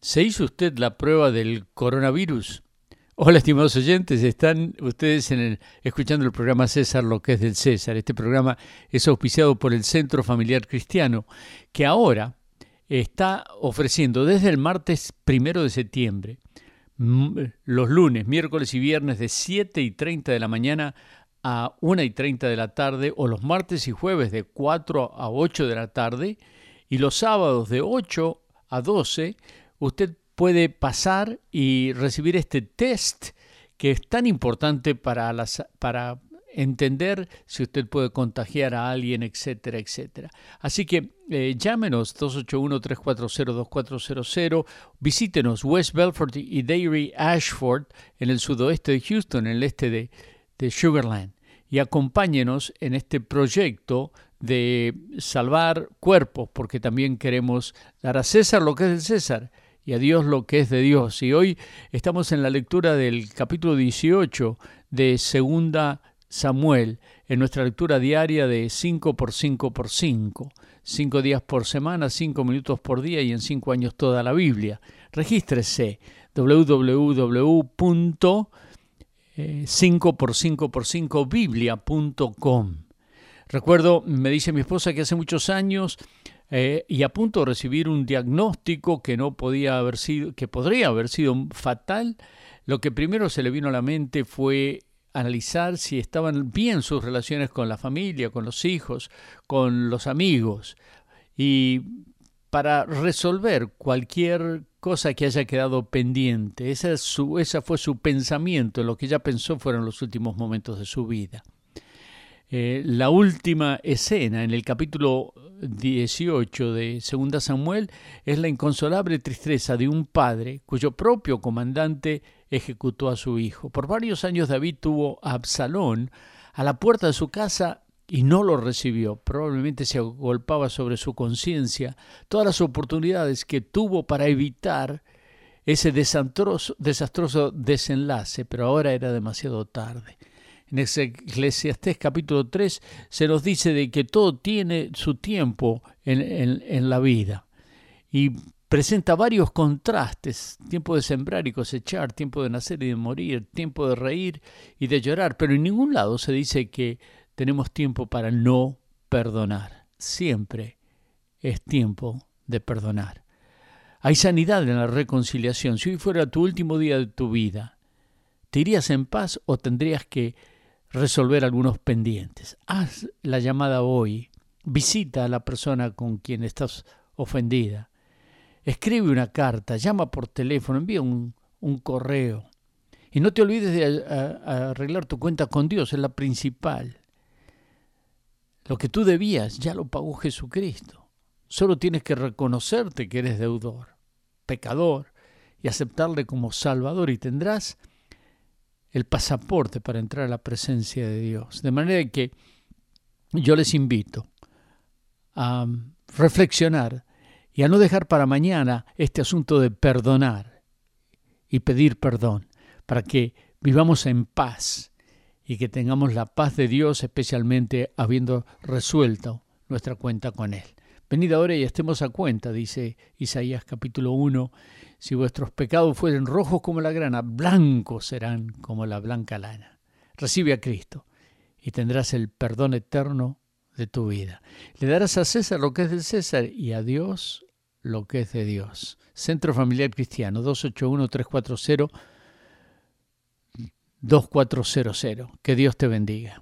¿Se hizo usted la prueba del coronavirus? Hola, estimados oyentes, están ustedes escuchando el programa César, lo que es del César. Este programa es auspiciado por el Centro Familiar Cristiano, que ahora está ofreciendo desde el martes primero de septiembre, los lunes, miércoles y viernes de 7 y 30 de la mañana a 1 y 30 de la tarde, o los martes y jueves de 4 a 8 de la tarde, y los sábados de 8 a 12 usted puede pasar y recibir este test que es tan importante para, las, para entender si usted puede contagiar a alguien, etcétera, etcétera. Así que eh, llámenos 281-340-2400, visítenos West Belfort y Dairy Ashford en el sudoeste de Houston, en el este de, de Sugarland, y acompáñenos en este proyecto de salvar cuerpos, porque también queremos dar a César lo que es del César y a Dios lo que es de Dios. Y hoy estamos en la lectura del capítulo 18 de Segunda Samuel, en nuestra lectura diaria de 5 por 5 por 5, 5 días por semana, 5 minutos por día y en 5 años toda la Biblia. Regístrese www.5 por 5 por 5 biblia.com. Recuerdo, me dice mi esposa que hace muchos años eh, y a punto de recibir un diagnóstico que no podía haber sido, que podría haber sido fatal, lo que primero se le vino a la mente fue analizar si estaban bien sus relaciones con la familia, con los hijos, con los amigos, y para resolver cualquier cosa que haya quedado pendiente. Esa, su, esa fue su pensamiento, lo que ella pensó fueron los últimos momentos de su vida. Eh, la última escena en el capítulo 18 de Segunda Samuel es la inconsolable tristeza de un padre cuyo propio comandante ejecutó a su hijo. Por varios años David tuvo a Absalón a la puerta de su casa y no lo recibió. Probablemente se agolpaba sobre su conciencia todas las oportunidades que tuvo para evitar ese desastroso desenlace, pero ahora era demasiado tarde. En Eclesiastés capítulo 3 se nos dice de que todo tiene su tiempo en, la vida y presenta varios contrastes, tiempo de sembrar y cosechar, tiempo de nacer y de morir, tiempo de reír y de llorar, pero en ningún lado se dice que tenemos tiempo para no perdonar. Siempre es tiempo de perdonar. Hay sanidad en la reconciliación. Si hoy fuera tu último día de tu vida, ¿te irías en paz o tendrías que resolver algunos pendientes. Haz la llamada hoy, visita a la persona con quien estás ofendida, escribe una carta, llama por teléfono, envía un, correo. Y no te olvides de arreglar tu cuenta con Dios, es la principal. Lo que tú debías ya lo pagó Jesucristo. Solo tienes que reconocerte que eres deudor, pecador, y aceptarle como Salvador y tendrás el pasaporte para entrar a la presencia de Dios. De manera que yo les invito a reflexionar y a no dejar para mañana este asunto de perdonar y pedir perdón, para que vivamos en paz y que tengamos la paz de Dios, especialmente habiendo resuelto nuestra cuenta con Él. Venid ahora y estemos a cuenta, dice Isaías capítulo 1 si vuestros pecados fueren rojos como la grana, blancos serán como la blanca lana. Recibe a Cristo y tendrás el perdón eterno de tu vida. Le darás a César lo que es del César y a Dios lo que es de Dios. Centro Familiar Cristiano 281-340-2400. Que Dios te bendiga.